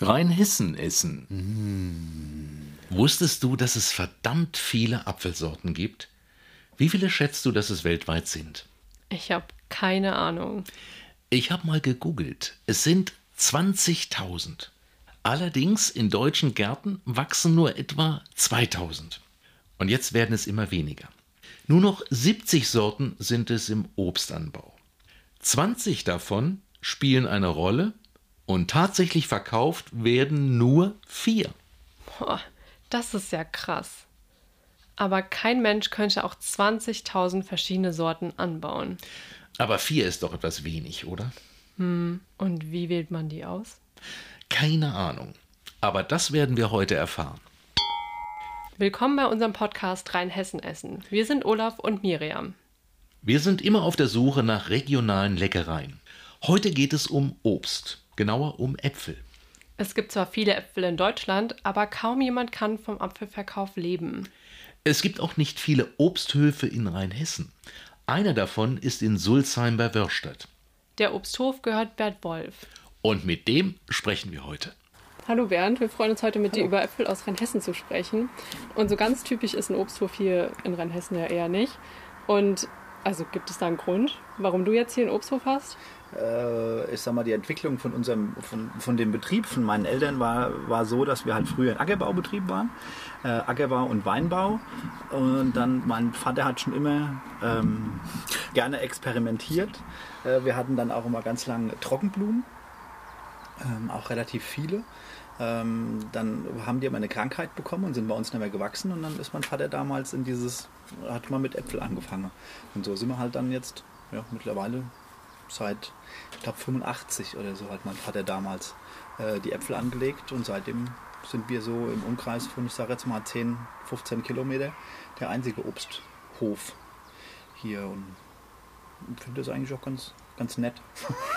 Rheinhessen essen. Wusstest du, dass es verdammt viele Apfelsorten gibt? Wie viele schätzt du, dass es weltweit sind? Ich habe keine Ahnung. Ich habe mal gegoogelt. Es sind 20.000. Allerdings in deutschen Gärten wachsen nur etwa 2000. Und jetzt werden es immer weniger. Nur noch 70 Sorten sind es im Obstanbau. 20 davon spielen eine Rolle und tatsächlich verkauft werden nur vier. Boah, das ist ja krass. Aber kein Mensch könnte auch 20.000 verschiedene Sorten anbauen. Aber vier ist doch etwas wenig, oder? Hm. Und wie wählt man die aus? Keine Ahnung. Aber das werden wir heute erfahren. Willkommen bei unserem Podcast Rheinhessen Essen. Wir sind Olaf und Miriam. Wir sind immer auf der Suche nach regionalen Leckereien. Heute geht es um Obst, genauer um Äpfel. Es gibt zwar viele Äpfel in Deutschland, aber kaum jemand kann vom Apfelverkauf leben. Es gibt auch nicht viele Obsthöfe in Rheinhessen. Einer davon ist in Sulzheim bei Wörstadt. Der Obsthof gehört Bert Wolf. Und mit dem sprechen wir heute. Hallo Bernd, wir freuen uns heute mit dir über Äpfel aus Rheinhessen zu sprechen. Und so ganz typisch ist ein Obsthof hier in Rheinhessen ja eher nicht. Und also gibt es da einen Grund, warum du jetzt hier einen Obsthof hast? Äh, ich sag mal, die Entwicklung von unserem, von, von dem Betrieb, von meinen Eltern war, war so, dass wir halt früher ein Ackerbaubetrieb waren. Äh, Ackerbau und Weinbau. Und dann, mein Vater hat schon immer ähm, gerne experimentiert. Äh, wir hatten dann auch immer ganz lange Trockenblumen, ähm, auch relativ viele. Ähm, dann haben die aber eine Krankheit bekommen und sind bei uns nicht mehr gewachsen und dann ist mein Vater damals in dieses, hat mal mit Äpfel angefangen. Und so sind wir halt dann jetzt, ja, mittlerweile seit, ich glaube 85 oder so hat mein Vater damals äh, die Äpfel angelegt und seitdem sind wir so im Umkreis von, ich sage jetzt mal 10, 15 Kilometer, der einzige Obsthof hier und finde das eigentlich auch ganz, ganz nett.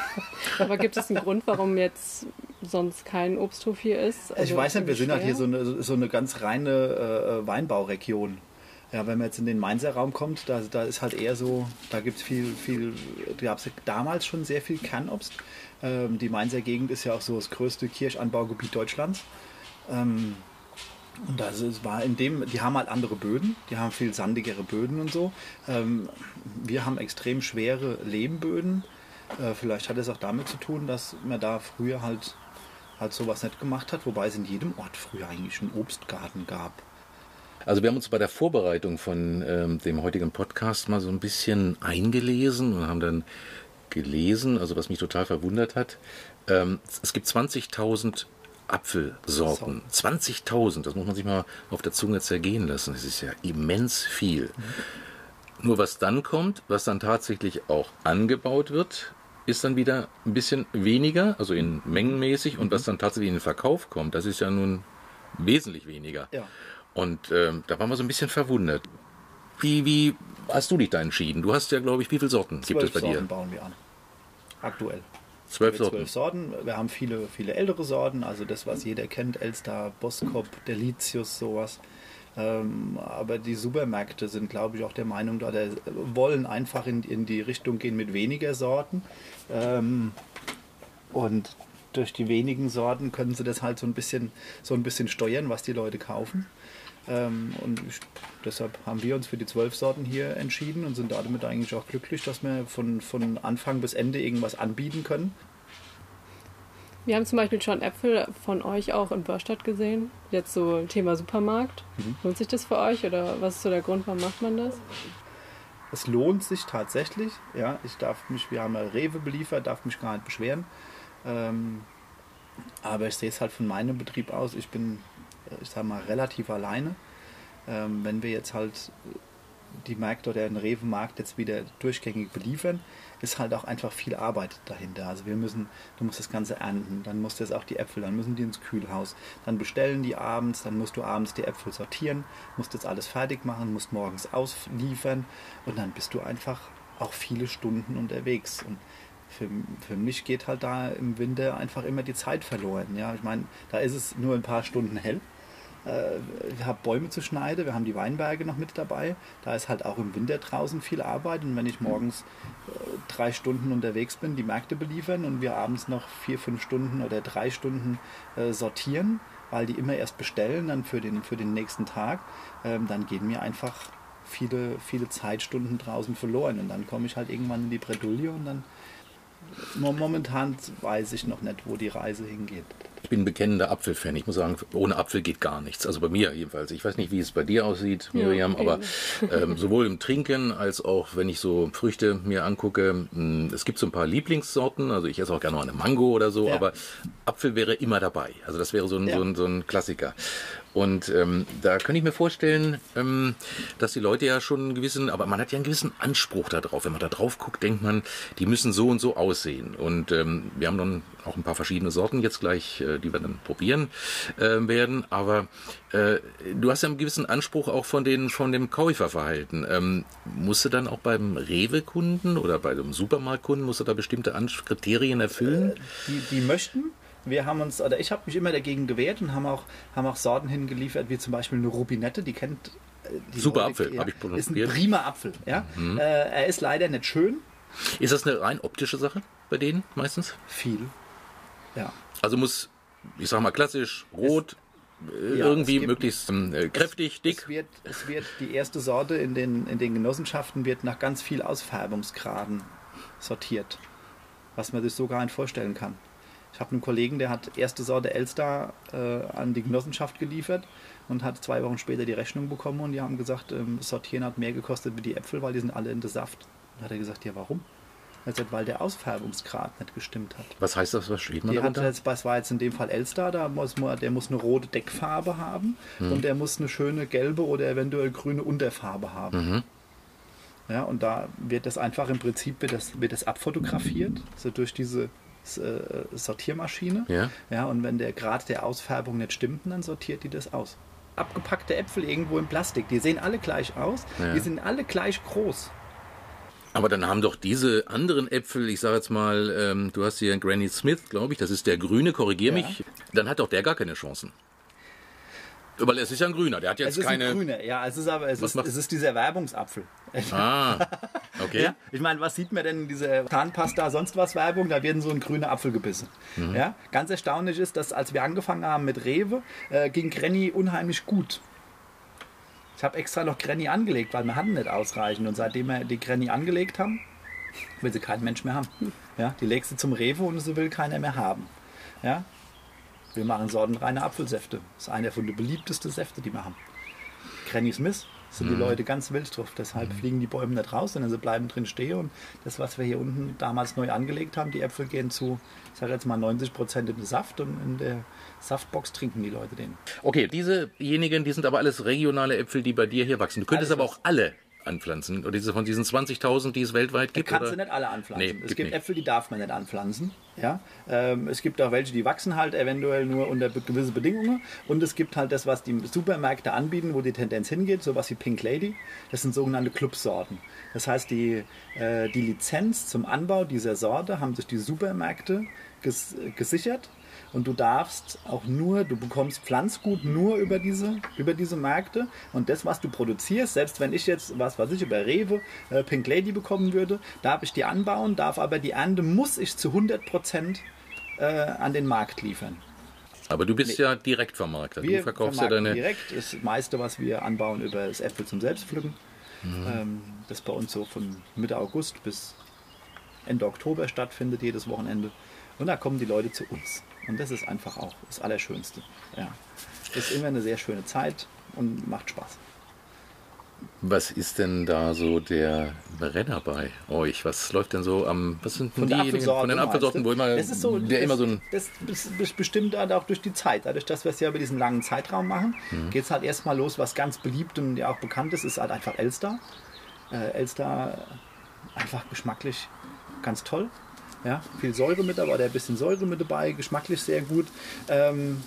Aber gibt es einen Grund, warum jetzt sonst kein Obsthof hier ist? Also ich weiß nicht, wir sind halt hier so eine, so eine ganz reine äh, Weinbauregion. Ja, wenn man jetzt in den Mainzer Raum kommt, da, da ist halt eher so, da gibt es viel, viel, gab es damals schon sehr viel Kernobst. Ähm, die Mainzer Gegend ist ja auch so das größte Kirschanbaugebiet Deutschlands. Ähm, und das ist, war in dem, die haben halt andere Böden, die haben viel sandigere Böden und so. Ähm, wir haben extrem schwere Lehmböden. Äh, vielleicht hat es auch damit zu tun, dass man da früher halt, halt sowas nicht gemacht hat, wobei es in jedem Ort früher eigentlich einen Obstgarten gab. Also wir haben uns bei der Vorbereitung von ähm, dem heutigen Podcast mal so ein bisschen eingelesen und haben dann gelesen, also was mich total verwundert hat, ähm, es gibt 20.000 Apfelsorten. 20.000, das muss man sich mal auf der Zunge zergehen lassen. Das ist ja immens viel. Mhm. Nur was dann kommt, was dann tatsächlich auch angebaut wird, ist dann wieder ein bisschen weniger, also in mengenmäßig, mhm. und was dann tatsächlich in den Verkauf kommt, das ist ja nun wesentlich weniger. Ja. Und ähm, da waren wir so ein bisschen verwundert. Wie, wie hast du dich da entschieden? Du hast ja, glaube ich, wie viele Sorten gibt es bei Sorten dir? bauen wir an. Aktuell. Zwölf Sorten. Zwölf Sorten. Wir haben viele, viele ältere Sorten, also das, was jeder kennt, Elster, Boskop, Delicius, sowas. Ähm, aber die Supermärkte sind, glaube ich, auch der Meinung, oder wollen einfach in, in die Richtung gehen mit weniger Sorten. Ähm, und durch die wenigen Sorten können sie das halt so ein bisschen, so ein bisschen steuern, was die Leute kaufen. Ähm, und deshalb haben wir uns für die zwölf Sorten hier entschieden und sind damit eigentlich auch glücklich, dass wir von, von Anfang bis Ende irgendwas anbieten können. Wir haben zum Beispiel schon Äpfel von euch auch in Börstadt gesehen. Jetzt so Thema Supermarkt. Mhm. Lohnt sich das für euch oder was ist so der Grund, warum macht man das? Es lohnt sich tatsächlich. Ja, ich darf mich, wir haben ja Rewe beliefert, darf mich gar nicht beschweren. Ähm, aber ich sehe es halt von meinem Betrieb aus. Ich bin ich sag mal, relativ alleine. Ähm, wenn wir jetzt halt die Märkte oder den Rewe-Markt jetzt wieder durchgängig beliefern, ist halt auch einfach viel Arbeit dahinter. Also wir müssen, du musst das Ganze ernten, dann musst du jetzt auch die Äpfel, dann müssen die ins Kühlhaus, dann bestellen die abends, dann musst du abends die Äpfel sortieren, musst jetzt alles fertig machen, musst morgens ausliefern und dann bist du einfach auch viele Stunden unterwegs. Und für, für mich geht halt da im Winter einfach immer die Zeit verloren. Ja, ich meine, da ist es nur ein paar Stunden hell äh, ich habe Bäume zu schneiden, wir haben die Weinberge noch mit dabei. Da ist halt auch im Winter draußen viel Arbeit. Und wenn ich morgens äh, drei Stunden unterwegs bin, die Märkte beliefern und wir abends noch vier, fünf Stunden oder drei Stunden äh, sortieren, weil die immer erst bestellen dann für den, für den nächsten Tag, ähm, dann gehen mir einfach viele, viele Zeitstunden draußen verloren. Und dann komme ich halt irgendwann in die Bredouille und dann momentan weiß ich noch nicht, wo die Reise hingeht. Ich bin ein bekennender Apfelfan. Ich muss sagen, ohne Apfel geht gar nichts. Also bei mir jedenfalls. Ich weiß nicht, wie es bei dir aussieht, Miriam, ja, aber ähm, sowohl im Trinken als auch, wenn ich so Früchte mir angucke, mh, hm, es gibt so ein paar Lieblingssorten. Also ich esse auch gerne mal eine Mango oder so, ja. aber Apfel wäre immer dabei. Also das wäre so ein, ja. so ein, so ein Klassiker. Und ähm, da könnte ich mir vorstellen, ähm, dass die Leute ja schon einen gewissen, aber man hat ja einen gewissen Anspruch darauf. Wenn man da drauf guckt, denkt man, die müssen so und so aussehen. Und ähm, wir haben dann auch ein paar verschiedene Sorten jetzt gleich, äh, die wir dann probieren äh, werden. Aber äh, du hast ja einen gewissen Anspruch auch von, den, von dem Käuferverhalten. Ähm, musst du dann auch beim Rewe-Kunden oder bei dem Supermarktkunden, musst du da bestimmte Kriterien erfüllen? Äh, die, die möchten, wir haben uns, oder ich habe mich immer dagegen gewehrt und haben auch, haben auch Sorten hingeliefert, wie zum Beispiel eine Rubinette, die kennt äh, die Super Leute, Apfel, ja, habe ich probiert. Ist ein prima Apfel, ja. Mhm. Äh, er ist leider nicht schön. Ist das eine rein optische Sache bei denen meistens? Viel, ja. Also muss, ich sag mal klassisch, rot, es, äh, ja, irgendwie gibt, möglichst äh, kräftig, es, dick. Es wird, es wird die erste Sorte in den, in den Genossenschaften wird nach ganz viel Ausfärbungsgraden sortiert, was man sich so gar nicht vorstellen kann. Ich habe einen Kollegen, der hat erste Sorte Elster äh, an die Genossenschaft geliefert und hat zwei Wochen später die Rechnung bekommen und die haben gesagt, ähm, Sortieren hat mehr gekostet wie die Äpfel, weil die sind alle in der Saft. Und hat er gesagt, ja warum? Er sagt, weil der Ausfärbungsgrad nicht gestimmt hat. Was heißt das? Was steht man die darunter? Hat jetzt, das war jetzt in dem Fall Elster, da muss man, der muss eine rote Deckfarbe haben hm. und der muss eine schöne gelbe oder eventuell grüne Unterfarbe haben. Mhm. Ja, und da wird das einfach im Prinzip wird das, wird das abfotografiert, also durch diese Sortiermaschine. Ja. ja. Und wenn der Grad der Ausfärbung nicht stimmt, dann sortiert die das aus. Abgepackte Äpfel irgendwo in Plastik, die sehen alle gleich aus, ja. die sind alle gleich groß. Aber dann haben doch diese anderen Äpfel, ich sage jetzt mal, ähm, du hast hier Granny Smith, glaube ich, das ist der grüne, korrigier ja. mich, dann hat doch der gar keine Chancen. Weil es ist ja ein grüner, der hat jetzt es ist keine. Ein grüner, ja, es ist aber es, ist, es ist dieser Werbungsapfel. Ah, okay. ja, ich meine, was sieht man denn in dieser Zahnpasta, sonst was Werbung? Da werden so ein grüner Apfel gebissen. Mhm. Ja, ganz erstaunlich ist, dass als wir angefangen haben mit Rewe, äh, ging Granny unheimlich gut. Ich habe extra noch Granny angelegt, weil wir hatten nicht ausreichend. Und seitdem wir die Granny angelegt haben, will sie kein Mensch mehr haben. Ja, die legst du zum Rewe und sie will keiner mehr haben. Ja, wir machen sortenreine Apfelsäfte. Das ist einer von den beliebtesten Säfte, die wir haben. Granny Smith sind mhm. die Leute ganz wild drauf. Deshalb mhm. fliegen die Bäume nicht raus, sondern sie bleiben drin stehen. Und das, was wir hier unten damals neu angelegt haben, die Äpfel gehen zu, ich sage jetzt mal 90 Prozent den Saft und in der Saftbox trinken die Leute den. Okay, diesejenigen, die sind aber alles regionale Äpfel, die bei dir hier wachsen. Du könntest alles aber auch alle anpflanzen? Oder diese von diesen 20.000, die es weltweit gibt? Kannst oder? du nicht alle anpflanzen. Nee, es gibt nicht. Äpfel, die darf man nicht anpflanzen. Ja? Ähm, es gibt auch welche, die wachsen halt eventuell nur unter gewisse Bedingungen. Und es gibt halt das, was die Supermärkte anbieten, wo die Tendenz hingeht, sowas wie Pink Lady. Das sind sogenannte Clubsorten. Das heißt, die, äh, die Lizenz zum Anbau dieser Sorte haben sich die Supermärkte ges gesichert und du darfst auch nur, du bekommst Pflanzgut nur über diese, über diese Märkte und das, was du produzierst, selbst wenn ich jetzt, was weiß ich, über Rewe äh, Pink Lady bekommen würde, darf ich die anbauen, darf aber die Ernte muss ich zu 100 Prozent äh, an den Markt liefern. Aber du bist nee. ja direkt Vermarkter. Wir du verkaufst ja deine. Direkt das meiste, was wir anbauen, über das Äpfel zum Selbstpflücken. Mhm. Ähm, das bei uns so von Mitte August bis Ende Oktober stattfindet, jedes Wochenende. Und da kommen die Leute zu uns. Und das ist einfach auch das Allerschönste. Ja. Ist immer eine sehr schöne Zeit und macht Spaß. Was ist denn da so der Renner bei euch? Was läuft denn so am, was sind von diejenigen von den Apfelsorten, wo immer, das ist so, der das, immer so ein... Das ist bestimmt halt auch durch die Zeit. Dadurch, dass wir es ja über diesen langen Zeitraum machen, mhm. geht es halt erstmal los, was ganz beliebt und ja auch bekannt ist, ist halt einfach Elster. Äh, Elster einfach geschmacklich ganz toll. Ja, viel Säure mit dabei, ein bisschen Säure mit dabei, geschmacklich sehr gut. Ähm,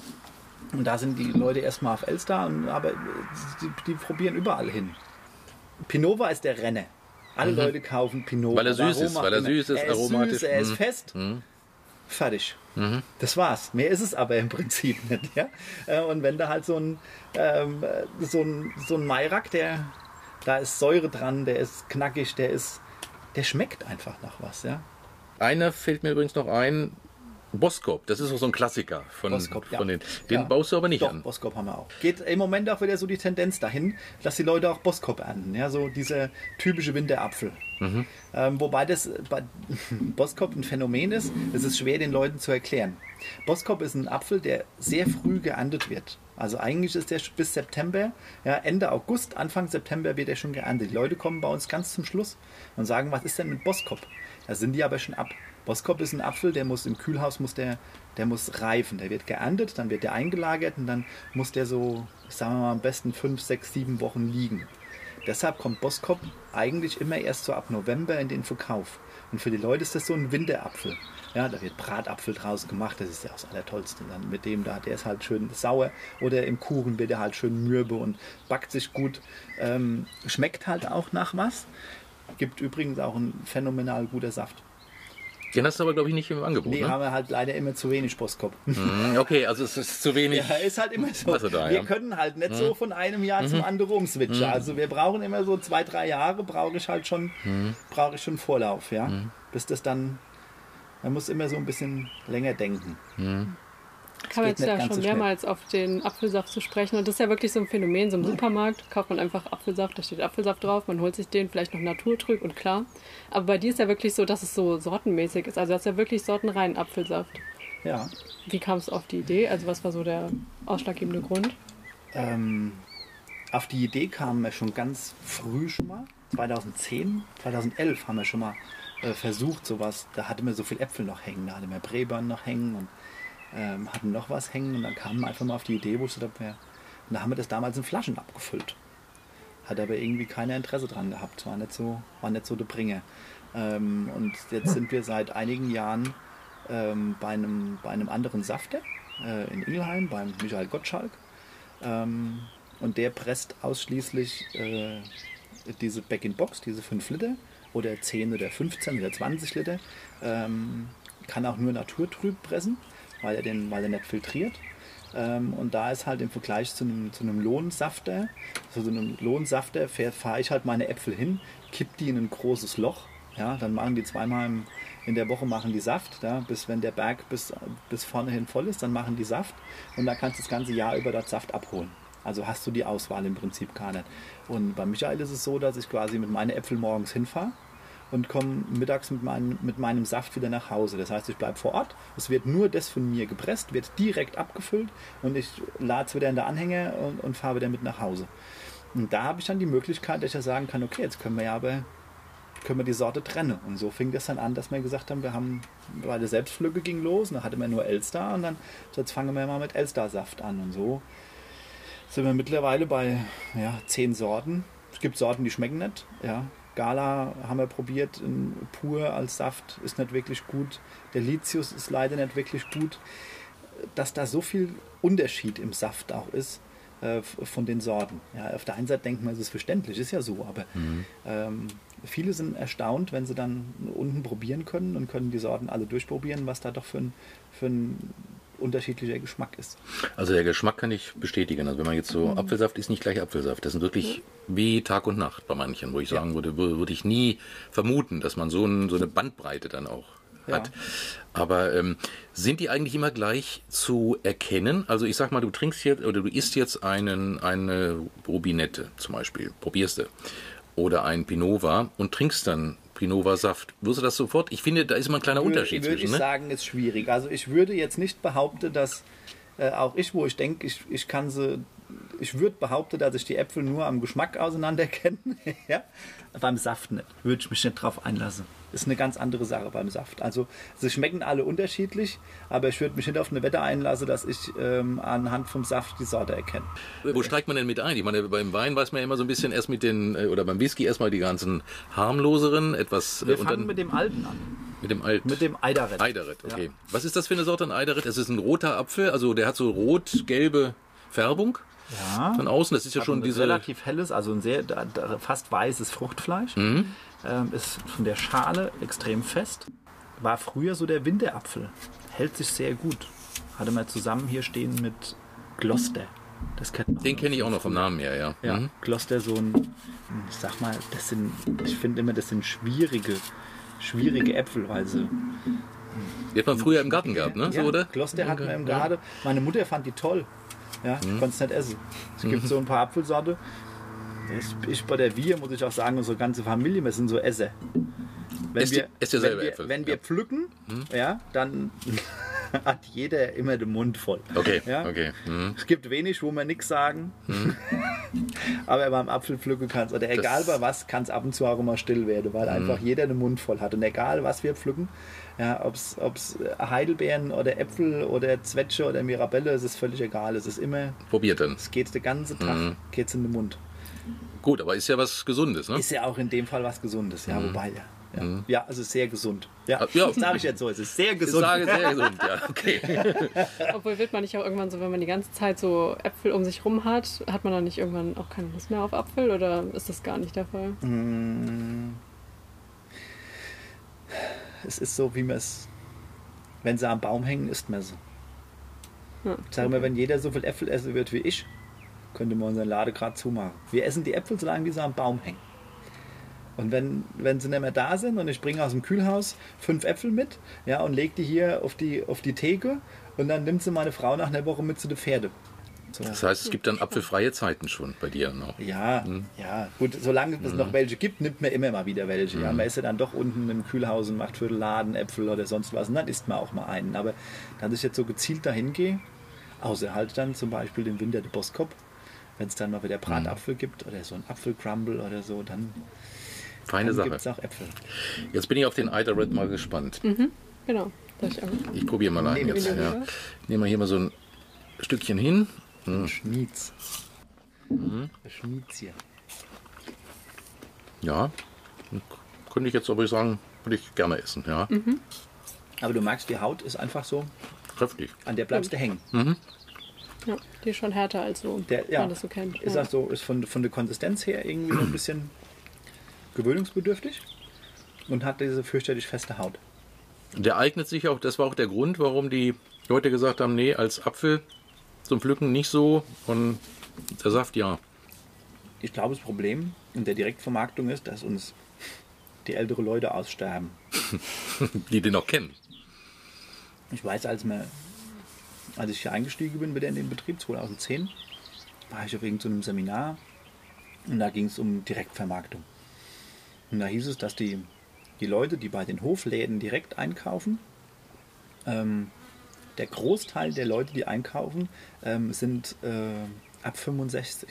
und da sind die Leute erstmal auf Elster, aber die, die, probieren überall hin. Pinova ist der Renner. Alle mhm. Leute kaufen Pinova. Weil er süß Warum ist, weil er süß ist, er ist aromatisch. Süß, er ist mhm. fest. Mhm. fertig. Das war's. Mehr ist es aber im Prinzip nicht. Ja? Äh, Und wenn da halt so ein, ähm, äh, so ein, so ein Mairak, der, da ist Säure dran, der ist knackig, der ist, der schmeckt einfach nach was. Ja? Einer fällt mir übrigens noch ein, Boskop, das ist auch so ein Klassiker von, Boskop, ja. von den. Den Ja. baust du aber nicht Doch, an. Boskop haben wir auch. Geht im Moment auch wieder so die Tendenz dahin, dass die Leute auch Boskop ernten. Ja, so dieser typische Winterapfel. Mhm. Ähm, wobei das bei Boskop ein Phänomen ist, es ist schwer den Leuten zu erklären. Boskop ist ein Apfel, der sehr früh geerntet wird. Also eigentlich ist der bis September, ja, Ende August, Anfang September wird er schon geerntet. Die Leute kommen bei uns ganz zum Schluss und sagen, was ist denn mit Boskop? Da sind die aber schon ab. Boskop ist ein Apfel, der muss im Kühlhaus muss der, der muss reifen. Der wird geerntet, dann wird der eingelagert und dann muss der so, sagen wir mal, am besten fünf, sechs, sieben Wochen liegen. Deshalb kommt Boskop eigentlich immer erst so ab November in den Verkauf. Und für die Leute ist das so ein Winterapfel. Ja, da wird Bratapfel draus gemacht, das ist ja das Allertollste. Dann mit dem da, der ist halt schön sauer. Oder im Kuchen wird er halt schön mürbe und backt sich gut. Ähm, schmeckt halt auch nach was. Gibt übrigens auch ein phänomenal guter Saft. Den hast du aber, glaube ich, nicht im Angebot. Nee, ne? haben wir halt leider immer zu wenig Boskop. Mhm, Okay, also es ist zu wenig. Ja, ist halt immer so. Da, wir ja. Mhm. können halt nicht so von einem Jahr zum anderen umswitchen. Also wir brauchen immer so zwei, drei Jahre, brauche ich halt schon, Mhm. brauche ich schon Vorlauf, ja. Bis das dann, man muss immer so ein bisschen länger denken. Kam jetzt ja schon so mehrmals auf den Apfelsaft zu sprechen. Und das ist ja wirklich so ein Phänomen. So im Supermarkt kauft man einfach Apfelsaft, da steht Apfelsaft drauf, man holt sich den, vielleicht noch naturtrüb und klar. Aber bei dir ist ja wirklich so, dass es so sortenmäßig ist. Also du hast ja wirklich sortenreinen Apfelsaft. Ja. Wie kamst du auf die Idee? Also was war so der ausschlaggebende Grund? Ähm, auf die Idee kamen wir schon ganz früh schon mal. 2010, 2011 haben wir schon mal äh, versucht, sowas. Da hatten wir so viel Äpfel noch hängen, da hatten wir Brebeeren noch hängen und ähm, hatten noch was hängen und dann kamen wir einfach mal auf die Idee, wo ich habe, ja, und da haben wir das damals in Flaschen abgefüllt. Hat aber irgendwie keiner Interesse dran gehabt, war nicht so, war nicht so der Bringer. Ähm, und jetzt sind wir seit einigen Jahren ähm, bei, einem, bei einem anderen Safter äh, in Ingelheim, beim Michael Gottschalk. Ähm, und der presst ausschließlich äh, diese Back-in-Box, diese 5 Liter oder 10 oder 15 oder 20 Liter. Ähm, kann auch nur naturtrüb pressen, weil er, den, weil er nicht filtriert. Ähm, und da ist halt im Vergleich zu einem, zu einem Lohnsafter, zu so einem Lohnsafter fahre ich halt meine Äpfel hin, kipp die in ein großes Loch. Ja, dann machen die zweimal im, in der Woche machen die Saft, ja, bis wenn der Berg bis, bis vorne hin voll ist, dann machen die Saft und dann kannst du das ganze Jahr über dort Saft abholen. Also hast du die Auswahl im Prinzip gar nicht. Und bei Michael ist es so, dass ich quasi mit meinen Äpfeln morgens hinfahre und komme mittags mit, meinem mit meinem Saft wieder nach Hause. Das heißt, ich bleibe vor Ort. Es wird nur das von mir gepresst, wird direkt abgefüllt und ich lade es wieder in der Anhänger und, und fahre wieder mit nach Hause. Und da habe ich dann die Möglichkeit, dass ich ja sagen kann, okay, jetzt können wir ja aber können wir die Sorte trennen. Und so fing das dann an, dass wir gesagt haben, wir haben, bei der Selbstpflücke ging los, und dann hatte man nur Elster und dann, jetzt fangen wir mal mit Elstersaft an. Und so sind wir mittlerweile bei ja, zehn Sorten. Es gibt Sorten, die schmecken nicht. Ja. Gala haben wir probiert, in pur als Saft ist nicht wirklich gut. Der Litius ist leider nicht wirklich gut. Dass da so viel Unterschied im Saft auch ist äh, von den Sorten. Ja, auf der einen Seite denkt man, es ist verständlich, ist ja so, aber ähm, viele sind erstaunt, wenn sie dann unten probieren können und können die Sorten alle durchprobieren, was da doch für ein, für ein unterschiedlicher Geschmack ist. Also der Geschmack kann ich bestätigen. Also wenn man jetzt so Mhm. Apfelsaft ist nicht gleich Apfelsaft. Das sind wirklich wie Tag und Nacht bei manchen, wo ich Ja. sagen würde, wür- würde ich nie vermuten, dass man so, ein, so eine Bandbreite dann auch Ja. hat. Aber ähm, sind die eigentlich immer gleich zu erkennen? Also ich sag mal, du trinkst jetzt oder du isst jetzt einen, eine Rubinette zum Beispiel, probierst du. Oder ein Pinova und trinkst dann Pinova-Saft. Wirst du das sofort? Ich finde, da ist immer ein kleiner Unterschied würde zwischen. ich Ne? sagen, ist schwierig. Also ich würde jetzt nicht behaupten, dass äh, auch ich, wo ich denke, ich, ich kann sie, ich würde behaupten, dass ich die Äpfel nur am Geschmack auseinander kenne. ja? Beim Saft nicht. Würde ich mich nicht drauf einlassen. Ist eine ganz andere Sache beim Saft. Also sie schmecken alle unterschiedlich, aber ich würde mich nicht auf eine Wette einlassen, dass ich ähm, anhand vom Saft die Sorte erkenne. Wo steigt man denn mit ein? Ich meine, beim Wein weiß man ja immer so ein bisschen erst mit den, äh, oder beim Whisky erstmal die ganzen harmloseren, etwas, äh, Wir und fangen dann mit dem Alten an. mit dem Alt. Mit dem Eiderett. Eiderett, okay. Ja. Was ist das für eine Sorte an Eiderett? Es ist ein roter Apfel, also der hat so rot-gelbe Färbung Ja. von außen. Das ist ja Hat schon ein diese. relativ helles, also ein sehr da, da, fast weißes Fruchtfleisch. Mhm. Ähm, ist von der Schale extrem fest. war früher so der Winterapfel. Hält sich sehr gut. Hatte mal zusammen hier stehen mit Gloucester. Das kennt man. Den kenne ich auch noch vom Namen her, ja. Ja, Mhm. Gloucester so ein, ich sag mal, das sind, ich finde immer, das sind schwierige, schwierige Äpfel, weil sie. Die hat man früher im Garten gehabt, ne? Ja, So, oder? Gloucester hatten wir im. Garten. Meine Mutter fand die toll. Ja, ich konnte es nicht essen. Es gibt so ein paar Apfelsorte. Ich, ich bei der Wir, muss ich auch sagen, unsere ganze Familie, wir sind so Esser. Wenn ihr- esst ihr wenn selber wir, Äpfel? wenn wir Ja. pflücken, ja, dann hat jeder immer den Mund voll. Okay, Ja? okay. Mhm. Es gibt wenig, wo wir nichts sagen. Aber beim Apfelpflücken kann es, oder egal bei was, kann es ab und zu auch immer still werden, weil einfach jeder den Mund voll hat. Und egal, was wir pflücken, ja, ob es Heidelbeeren oder Äpfel oder Zwetsche oder Mirabelle, es ist völlig egal. Es ist immer, Probiert dann. es geht den ganzen Tag geht's in den Mund. Gut, aber ist ja was Gesundes, ne? Ist ja auch in dem Fall was Gesundes, ja, wobei, ja. Ja, ja also sehr gesund. Ja, Ah, ja. das sage ich jetzt so, es ist sehr Ich gesund. sage sehr gesund, ja. Okay. Obwohl wird man nicht auch irgendwann so, wenn man die ganze Zeit so Äpfel um sich rum hat, hat man dann nicht irgendwann auch keine Lust mehr auf Apfel oder ist das gar nicht der Fall? Es ist so, wie man es, wenn sie am Baum hängen, isst man sie. Ja. Ich sage mal, wenn jeder so viel Äpfel essen wird wie ich, könnte man unseren Lade gerade zumachen. Wir essen die Äpfel, solange die sie am Baum hängen. Und wenn, wenn sie nicht mehr da sind und ich bringe aus dem Kühlhaus fünf Äpfel mit ja, und lege die hier auf die, auf die Theke und dann nimmt sie meine Frau nach einer Woche mit zu den Pferde. So. Das heißt, es gibt dann apfelfreie Zeiten schon bei dir noch. Ja, ja, gut, solange es noch welche gibt, nimmt man immer mal wieder welche. Ja, man ist ja dann doch unten im Kühlhaus und macht für den Laden Äpfel oder sonst was und dann isst man auch mal einen. Aber dass ich jetzt so gezielt dahin gehe, außer halt dann zum Beispiel im Winter der Boskop, wenn es dann mal wieder Bratapfel gibt oder so ein Apfelcrumble oder so, dann, Feine dann gibt es Sache. auch Äpfel. Jetzt bin ich auf den Eider Red mal gespannt. Genau. Das ich probiere mal einen Nehmen jetzt. wir Ja. Nehmen wir hier mal so ein Stückchen hin. Schmieds. Mhm. Schmieds hier. Ja. Könnte ich jetzt aber sagen, würde ich gerne essen. Ja. Aber du merkst, die Haut ist einfach so, Kräftig. an der bleibst du hängen. Ja, die ist schon härter als so, Der, ja, man das so kennt. Ist ja. das so, ist von, von der Konsistenz her irgendwie so ein bisschen gewöhnungsbedürftig und hat diese fürchterlich feste Haut. Der eignet sich auch, das war auch der Grund, warum die Leute gesagt haben, nee, als Apfel zum Pflücken nicht so und der Saft ja. Ich glaube, das Problem in der Direktvermarktung ist, dass uns die ältere Leute aussterben. Die den noch kennen. Ich weiß, als, wir, als ich hier eingestiegen bin wieder in den Betrieb 2010, war ich auf irgendeinem Seminar und da ging es um Direktvermarktung. Und da hieß es, dass die, die Leute, die bei den Hofläden direkt einkaufen, ähm, der Großteil der Leute, die einkaufen, ähm, sind äh, ab 65.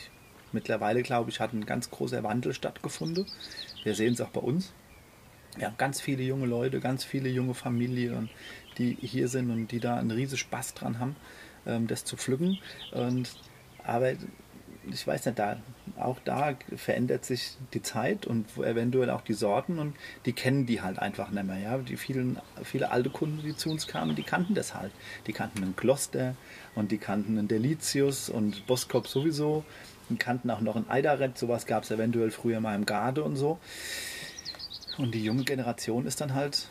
Mittlerweile, glaube ich, hat ein ganz großer Wandel stattgefunden. Wir sehen es auch bei uns. Wir haben ganz viele junge Leute, ganz viele junge Familien, die hier sind und die da einen riesen Spaß dran haben, ähm, das zu pflücken. Und, aber ich weiß nicht, da, auch da verändert sich die Zeit und eventuell auch die Sorten und die kennen die halt einfach nicht mehr. Ja? Die vielen, viele alte Kunden, die zu uns kamen, die kannten das halt. Die kannten einen Gloster und die kannten einen Delicius und Boskop sowieso und kannten auch noch einen Eiderett. Sowas gab es eventuell früher mal im Garde und so. Und die junge Generation ist dann halt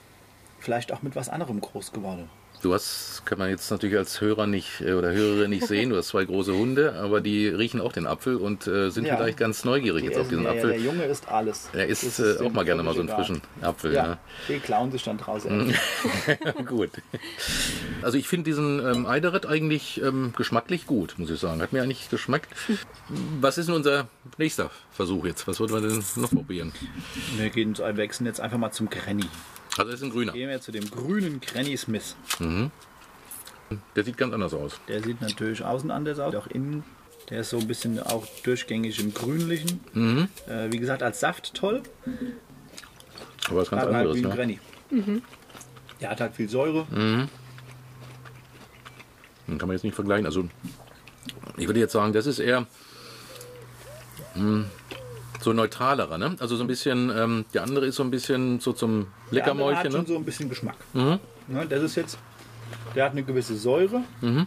vielleicht auch mit was anderem groß geworden. Du hast, kann man jetzt natürlich als Hörer nicht äh, oder Hörerin nicht sehen, du hast zwei große Hunde, aber die riechen auch den Apfel und äh, sind Ja. vielleicht ganz neugierig jetzt auf diesen der, Apfel. der Junge isst alles. Er isst äh, auch mal gerne mal so einen völlig frischen egal. Apfel. Ja, Ja. die klauen sich dann draußen. Gut. Also ich finde diesen ähm, Eideret eigentlich ähm, geschmacklich gut, muss ich sagen. Hat mir eigentlich geschmeckt. Was ist denn unser nächster Versuch jetzt? Was wollten wir denn noch probieren? Wir gehen, wir wechseln jetzt einfach mal zum Granny. Also das ist ein grüner. Gehen wir zu dem grünen Granny Smith. Der sieht ganz anders aus. Der sieht natürlich außen anders aus, auch innen. Der ist so ein bisschen auch durchgängig im Grünlichen. Mhm. Äh, wie gesagt, als Saft toll, Aber was ganz aber halt anderes, wie ein ne? Granny. Der hat halt viel Säure. Den kann man jetzt nicht vergleichen. Also ich würde jetzt sagen, das ist eher mh, so neutralerer, ne? Also so ein bisschen, ähm, der andere ist so ein bisschen so zum Der Leckermäulchen, hat schon ne? so ein bisschen Geschmack. Mhm. Ne, das ist jetzt, der hat eine gewisse Säure. Mhm.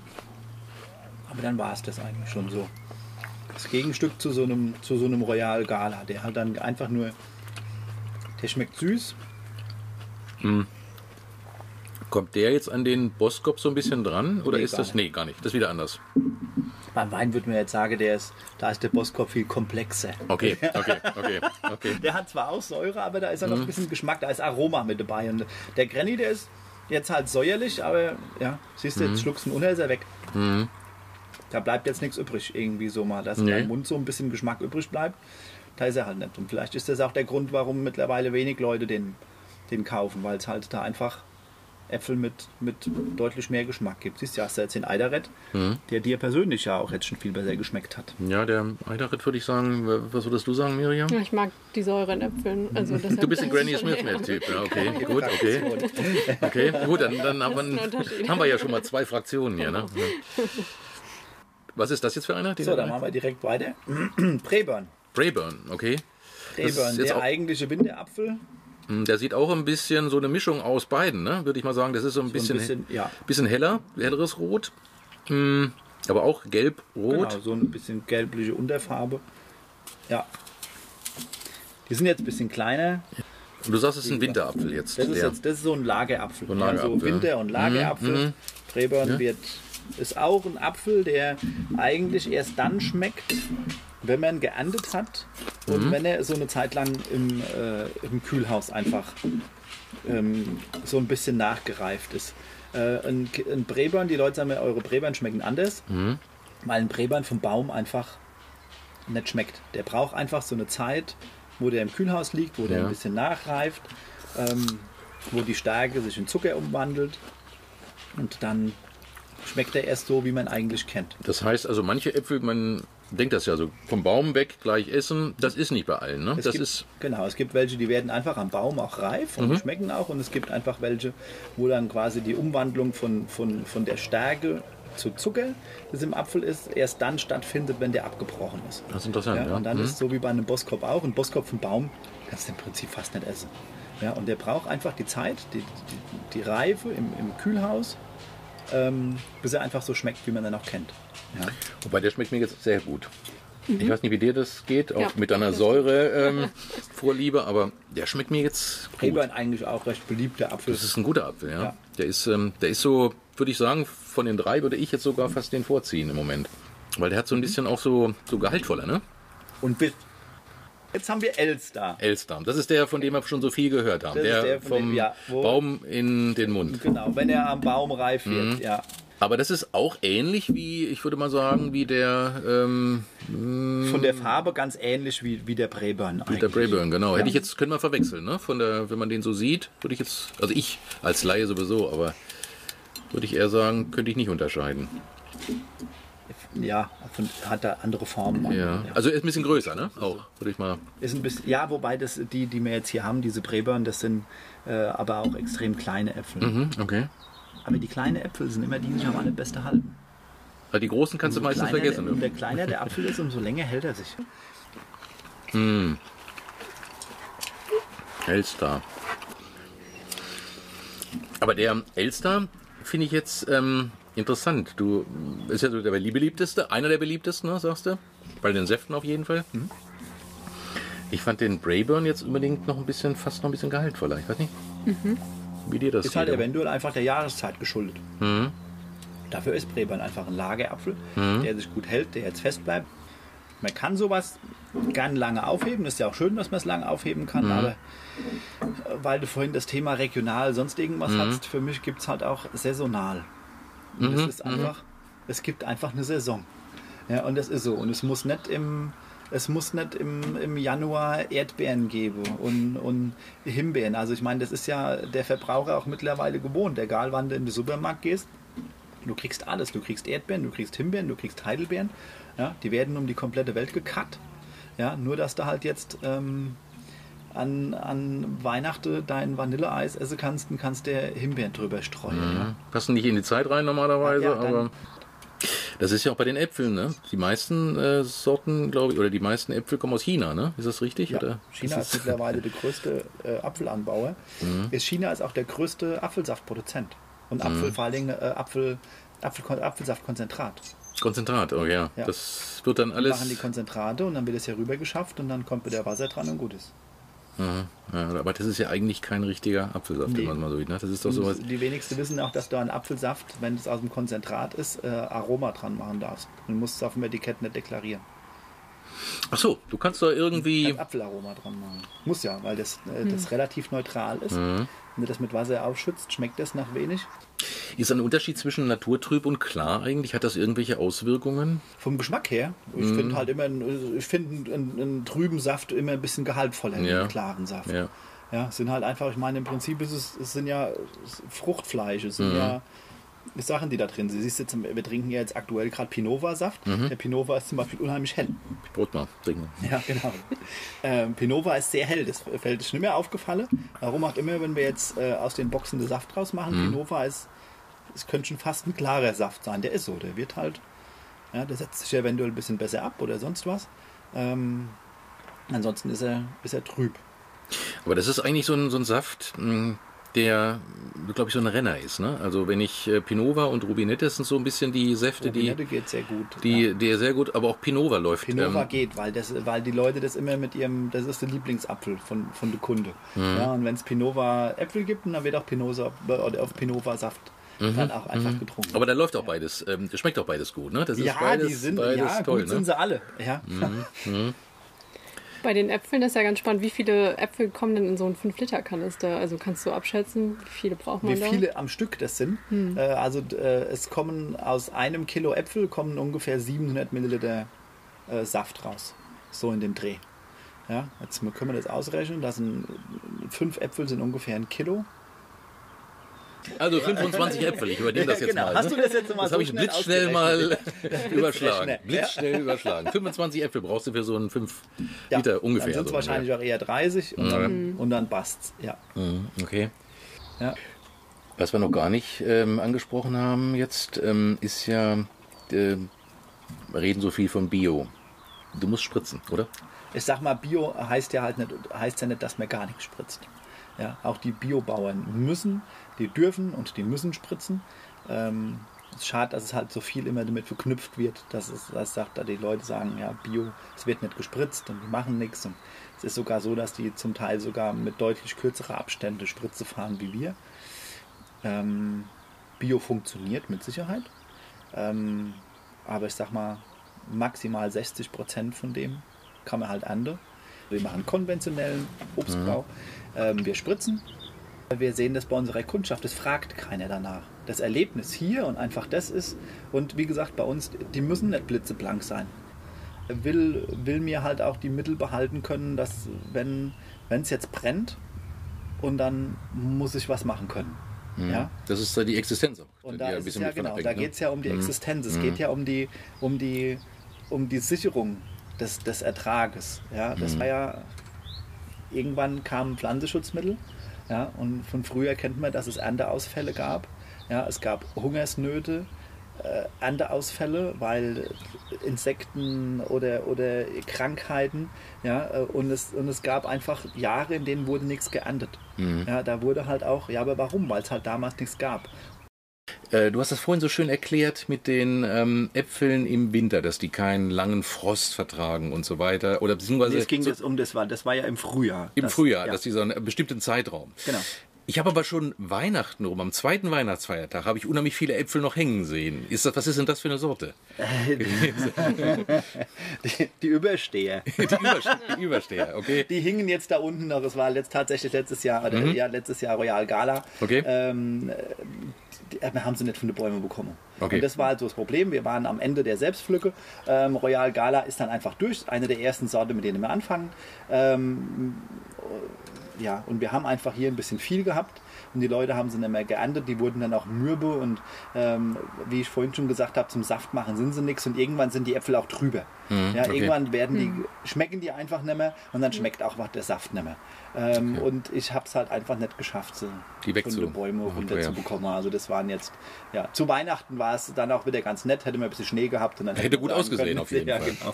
Aber dann war es das eigentlich schon so. Das Gegenstück zu so einem, zu so einem Royal Gala, der halt dann einfach nur, der schmeckt süß. Kommt der jetzt an den Boskop so ein bisschen dran? Oder Nee, ist gar das. nicht. Nee, gar nicht. Das ist wieder anders. Beim Wein würde man jetzt sagen, der ist, da ist der Boskop viel komplexer. Okay, okay, okay, okay. Der hat zwar auch Säure, aber da ist ja noch Mhm. ein bisschen Geschmack, da ist Aroma mit dabei. Und der Granny, der ist jetzt halt säuerlich, aber ja, siehst Mhm. du, jetzt schluckst du ihn unter, ist er weg. Da bleibt jetzt nichts übrig, irgendwie so mal, dass Nee. im Mund so ein bisschen Geschmack übrig bleibt. Da ist er halt nicht. Und vielleicht ist das auch der Grund, warum mittlerweile wenig Leute den, den kaufen, weil es halt da einfach Äpfel mit, mit deutlich mehr Geschmack gibt. Siehst du, hast du jetzt den Eiderett, Mhm. der dir persönlich ja auch jetzt schon viel besser geschmeckt hat. Ja, der Eiderritt würde ich sagen. Was würdest du sagen, Miriam? Ja, ich mag die Säure in Äpfeln. Also Du bist ein Granny ist schon Smith eher- der Typ. Ja, okay, gut, okay. Okay, gut, dann, dann haben, wir, haben wir ja schon mal zwei Fraktionen hier. Ne? Was ist das jetzt für einer? So, dann machen wir direkt weiter. Preburn. Brayburn, okay. Preburn, der eigentliche Winterapfel. Hm, Der sieht auch ein bisschen so eine Mischung aus beiden, ne? würde ich mal sagen. Das ist so ein So bisschen, ein bisschen, ja, bisschen heller, helleres Rot. Hm, Aber auch gelb-rot. genau, so ein bisschen gelbliche Unterfarbe. Ja. Die sind jetzt ein bisschen kleiner. Und du sagst, es ist ein Winterapfel jetzt. Das ist, jetzt, das ist so ein Lagerapfel. So ein Lagerapfel, so Winter- und Lagerapfel. Mhm, Preburn Ja. wird, ist auch ein Apfel, der eigentlich erst dann schmeckt, wenn man geerntet hat Mhm. und wenn er so eine Zeit lang im, äh, im Kühlhaus einfach ähm, so ein bisschen nachgereift ist. Äh, ein, ein Brebern, die Leute sagen mir, eure Brebern schmecken anders, Mhm. weil ein Brebern vom Baum einfach nicht schmeckt. Der braucht einfach so eine Zeit, wo der im Kühlhaus liegt, wo der Ja. ein bisschen nachreift, ähm, wo die Stärke sich in Zucker umwandelt und dann schmeckt er erst so, wie man eigentlich kennt. Das heißt also, manche Äpfel, man denkt das ja so, vom Baum weg gleich essen, das ist nicht bei allen. Ne? Es Das gibt, ist, genau, es gibt welche, die werden einfach am Baum auch reif Mhm. und schmecken auch. Und es gibt einfach welche, wo dann quasi die Umwandlung von, von, von der Stärke zu Zucker, das im Apfel ist, erst dann stattfindet, wenn der abgebrochen ist. das ist interessant. Ja, Ja, und dann Mhm. ist es so wie bei einem Boskop auch. Ein Boskop vom Baum kannst du im Prinzip fast nicht essen. Ja, und der braucht einfach die Zeit, die, die, die Reife im, im Kühlhaus, ähm, bis er einfach so schmeckt, wie man ihn auch kennt. Ja. Wobei der schmeckt mir jetzt sehr gut. Ich weiß nicht, wie dir das geht, auch Ja, mit deiner das Säure ähm, Vorliebe, aber der schmeckt mir jetzt gut. Rebern eigentlich auch recht beliebter Apfel. Das ist ein guter Apfel, ja. Ja. Der ist, ähm, der ist so, würde ich sagen, von den drei würde ich jetzt sogar fast den vorziehen im Moment. Weil der hat Mhm. so ein bisschen auch so, so gehaltvoller, ne? Und bis, jetzt haben wir Elster. Elster. Das ist der, von dem wir schon so viel gehört haben. Das Der, der, vom dem- ja, Baum in den Mund. Genau, wenn er am Baum reif wird, Mhm. ja. Aber das ist auch ähnlich wie, ich würde mal sagen, wie der, ähm, Von der Farbe ganz ähnlich wie, wie der Braeburn mit der Brayburn, genau. Hätte ich jetzt, können wir verwechseln, ne? Von der, wenn man den so sieht, würde ich jetzt, also ich als Laie sowieso, aber würde ich eher sagen, könnte ich nicht unterscheiden. Ja, von, hat da andere Formen. Ja. Also er ist ein bisschen größer, ne? Auch, würde ich mal. Ist ein bisschen, ja, wobei das, die, die wir jetzt hier haben, diese Braeburn, das sind äh, aber auch extrem kleine Äpfel. Mhm, okay. Aber die kleinen Äpfel sind immer die, die sich am allerbeste halten. Also die großen kannst du Umso meistens kleiner vergessen. Der, Ne? umso kleiner der Apfel ist, umso länger hält er sich. Elster. Aber der Elster finde ich jetzt ähm, interessant. Du ist ja so der beliebteste, einer der beliebtesten, ne, sagst du? Bei den Säften auf jeden Fall. Mhm. Ich fand den Brayburn jetzt unbedingt noch ein bisschen, fast noch ein bisschen gehaltvoller. Ich weiß nicht, wie dir das Ist halt eventuell einfach der Jahreszeit geschuldet. Mhm. Dafür ist Braeburn einfach ein Lagerapfel, der sich gut hält, der jetzt fest bleibt. Man kann sowas gern lange aufheben. Ist ja auch schön, dass man es lange aufheben kann, aber äh, weil du vorhin das Thema regional sonst irgendwas hast, für mich gibt es halt auch saisonal. Und das ist einfach, es gibt einfach eine Saison. Ja, und das ist so. Und es muss nicht im, es muss nicht im, im Januar Erdbeeren geben und, und Himbeeren. Also ich meine, das ist ja der Verbraucher auch mittlerweile gewohnt. Egal wann du in den Supermarkt gehst, du kriegst alles. Du kriegst Erdbeeren, du kriegst Himbeeren, du kriegst Heidelbeeren. Ja, die werden um die komplette Welt gekarrt. Ja, nur dass du halt jetzt ähm, an, an Weihnachten dein Vanilleeis essen kannst und kannst der Himbeeren drüber streuen. Ja. Passen nicht in die Zeit rein normalerweise, Ja, dann- aber das ist ja auch bei den Äpfeln, ne? Die meisten äh, Sorten, glaube ich, oder die meisten Äpfel kommen aus China, ne? Ist das richtig? Ja, Oder? China Das ist mittlerweile der größte äh, Apfelanbauer. Mhm. Ist China ist auch der größte Apfelsaftproduzent. Und Apfel, vor allen Dingen äh, Apfel, Apfel, Apfelsaftkonzentrat. Konzentrat, oh ja. Ja. Das wird dann Die alles. machen die Konzentrate und dann wird es hier rüber geschafft und dann kommt wieder Wasser dran und gut ist. Ja, aber das ist ja eigentlich kein richtiger Apfelsaft, Nee. wenn man mal so sieht. Ne? Das ist doch sowas. Die wenigsten wissen auch, dass du an Apfelsaft, wenn es aus dem Konzentrat ist, äh, Aroma dran machen darfst. Du musst es auf dem Etikett nicht deklarieren. Ach so, du kannst doch irgendwie. Ein Apfelaroma dran machen. Muss ja, weil das, äh, das relativ neutral ist. Mhm. Wenn du das mit Wasser aufschützt, schmeckt das nach wenig. Ist ein Unterschied zwischen naturtrüb und klar eigentlich? Hat das irgendwelche Auswirkungen? Vom Geschmack her, ich Mhm. finde halt immer, einen- ich finde einen, einen trüben Saft immer ein bisschen gehaltvoller Ja. einen klaren Saft. Ja. Ja, es sind halt einfach, ich meine, im Prinzip ist es, es sind ja Fruchtfleisch, es sind Mhm. ja Sachen, die da drin sind. Siehst du, zum- wir trinken ja jetzt aktuell gerade Pinova-Saft. Mhm. Der Pinova ist zum Beispiel unheimlich hell. Brot mal trinken. Ja, genau. ähm, Pinova ist sehr hell, das fällt ist nicht mehr aufgefallen. Warum auch immer, wenn wir jetzt äh, aus den Boxen den Saft draus machen, Mhm. Pinova ist, es könnte schon fast ein klarer Saft sein. Der ist so, der wird halt, ja, der setzt sich eventuell ein bisschen besser ab oder sonst was. Ähm, ansonsten ist er, ist er trüb. Aber das ist eigentlich so ein, so ein Saft, mh, der, glaube ich, so ein Renner ist. Ne? Also wenn ich äh, Pinova und Rubinette das sind so ein bisschen die Säfte, Rubinette die, geht sehr gut. die, ja. der sehr gut, aber auch Pinova läuft. Pinova ähm, geht, weil, das, weil die Leute das immer mit ihrem, das ist der Lieblingsapfel von, von der Kunde. Mhm. Ja, und wenn es Pinova Äpfel gibt, dann wird auch Pinova, oder auf Pinova Saft dann auch einfach getrunken. Mhm. aber da läuft auch beides, ähm, schmeckt auch beides gut. Ne? Das ist ja, beides, die sind, beides ja, toll. gut sind ne? sie alle. Ja. Bei den Äpfeln ist ja ganz spannend, wie viele Äpfel kommen denn in so einen 5-Liter-Kanister? Also kannst du abschätzen, wie viele braucht man Wie da? viele am Stück das sind. Äh, also äh, es kommen aus einem Kilo Äpfel kommen ungefähr 700 Milliliter äh, Saft raus. So in dem Dreh. Ja, jetzt können wir das ausrechnen. Das sind fünf Äpfel sind ungefähr ein Kilo. Also 25 Äpfel, ich übernehme das jetzt Genau. mal. Hast ne? du das jetzt mal Das so habe ich schnell blitzschnell mal überschlagen. Blitzschnell überschlagen. 25 Äpfel brauchst du für so einen 5 Ja, Liter ungefähr. Dann sind es so wahrscheinlich auch eher 30 und, dann, und dann bast's. Ja. Mhm, Okay. Ja. Was wir noch gar nicht ähm, angesprochen haben jetzt, ähm, ist ja, äh, wir reden so viel von Bio. Du musst spritzen, oder? Ich sag mal, Bio heißt ja halt nicht, heißt ja nicht, dass man gar nichts spritzt. Ja, auch die Biobauern müssen, die dürfen und die müssen spritzen. Ähm, es schade, dass es halt so viel immer damit verknüpft wird, dass es, dass sagt, da die Leute sagen, ja, Bio, es wird nicht gespritzt und die machen nichts. Und es ist sogar so, dass die zum Teil sogar mit deutlich kürzerer Abstände Spritze fahren wie wir. Ähm, Bio funktioniert mit Sicherheit. Ähm, aber ich sag mal, maximal 60 Prozent von dem kann man halt ernten. Wir machen konventionellen Obstbau. Ähm, wir spritzen. Wir sehen das bei unserer Kundschaft. Es fragt keiner danach. Das Erlebnis hier und einfach das ist. Und wie gesagt, bei uns, die müssen nicht blitzeblank sein. Will, will mir halt auch die Mittel behalten können, dass wenn es jetzt brennt und dann muss ich was machen können. Ja? Das ist da die Existenz auch. Und da ein ist ja genau, da ne? geht es ja um die Existenz. Es geht ja um die, um die, um die Sicherung des, des Ertrages. Ja, das war ja irgendwann kamen Pflanzenschutzmittel. Ja, und von früher kennt man, dass es Ernteausfälle gab. Ja, es gab Hungersnöte, äh, Ernteausfälle, weil Insekten oder, oder Krankheiten. Ja, äh, und, es, und es gab einfach Jahre, in denen wurde nichts geerntet. Ja, da wurde halt auch, ja, aber warum? Weil es halt damals nichts gab. Äh, du hast das vorhin so schön erklärt mit den ähm, Äpfeln im Winter, dass die keinen langen Frost vertragen und so weiter. Oder beziehungsweise Nee, es ging so das um, das war, das war ja im Frühjahr. im das, Frühjahr, ja. dass die so einen bestimmten Zeitraum. Genau. Ich habe aber schon Weihnachten rum, am zweiten Weihnachtsfeiertag, habe ich unheimlich viele Äpfel noch hängen sehen. Ist das, was ist denn das für eine Sorte? die, die Übersteher. Die, Überste die Übersteher, okay? Die hingen jetzt da unten noch. Es war letzt, tatsächlich letztes Jahr, oder, ja, letztes Jahr Royal Gala. Mhm. Okay. Ähm, wir haben sie nicht von den Bäumen bekommen. Okay. Und das war halt so das Problem. Wir waren am Ende der Selbstpflücke. Ähm, Royal Gala ist dann einfach durch. Eine der ersten Sorten, mit denen wir anfangen. Ähm, ja, und wir haben einfach hier ein bisschen viel gehabt und die Leute haben sie nicht mehr geerntet, die wurden dann auch mürbe und ähm, wie ich vorhin schon gesagt habe, zum Saft machen sind sie nichts und irgendwann sind die Äpfel auch trüber. ja, Mhm, okay. irgendwann werden die, schmecken die einfach nicht mehr und dann schmeckt auch was der Saft nicht mehr. Ähm, Und ich habe es halt einfach nicht geschafft, sie Die den Bäumen machen, runterzubekommen. Also das waren jetzt, ja, zu Weihnachten war es dann auch wieder ganz nett, hätte man ein bisschen Schnee gehabt und dann Hätte gut ausgesehen können, auf jeden ja, Fall. Genau.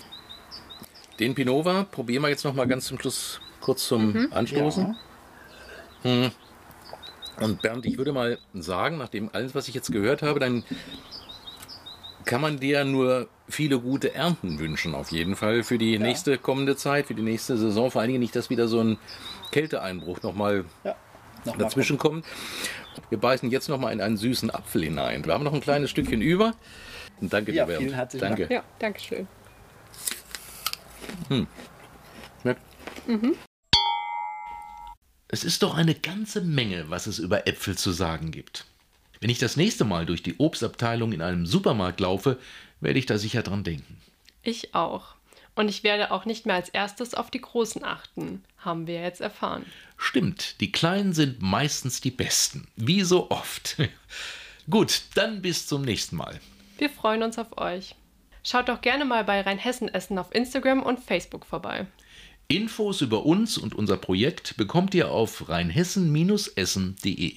Den Pinova probieren wir jetzt noch mal ganz zum Schluss kurz zum Anstoßen. Ja. Und Bernd, ich würde mal sagen, nachdem alles, was ich jetzt gehört habe, dein kann man dir nur viele gute Ernten wünschen, auf jeden Fall für die nächste kommende Zeit, für die nächste Saison. Vor allen Dingen nicht, dass wieder so ein Kälteeinbruch nochmal Ja. Noch mal dazwischen kommt. Wir beißen jetzt nochmal in einen süßen Apfel hinein. Wir haben noch ein kleines Stückchen über. Und danke Ja, dir, Bernd. vielen herzlichen Danke. Ja, danke schön. Schmeckt. Es ist doch eine ganze Menge, was es über Äpfel zu sagen gibt. Wenn ich das nächste Mal durch die Obstabteilung in einem Supermarkt laufe, werde ich da sicher dran denken. Ich auch. Und ich werde auch nicht mehr als erstes auf die Großen achten, haben wir jetzt erfahren. Stimmt, die Kleinen sind meistens die Besten. Wie so oft. Gut, dann bis zum nächsten Mal. Wir freuen uns auf euch. Schaut doch gerne mal bei Rheinhessen Essen auf Instagram und Facebook vorbei. Infos über uns und unser Projekt bekommt ihr auf rheinhessen-essen.de.